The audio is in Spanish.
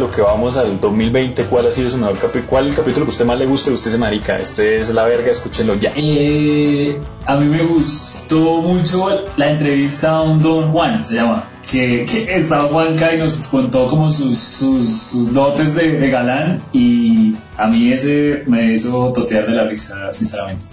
lo que vamos al 2020, ¿cuál ha sido su mejor capítulo? ¿Cuál el capítulo que usted más le guste? Usted se marica, este es la verga, escúchenlo ya. Eh, a mí me gustó mucho la entrevista a un Don Juan, se llama. Que, que estaba Juanca y nos contó como sus, sus, dotes de, de galán y a mí ese me hizo totear de la risa, sinceramente.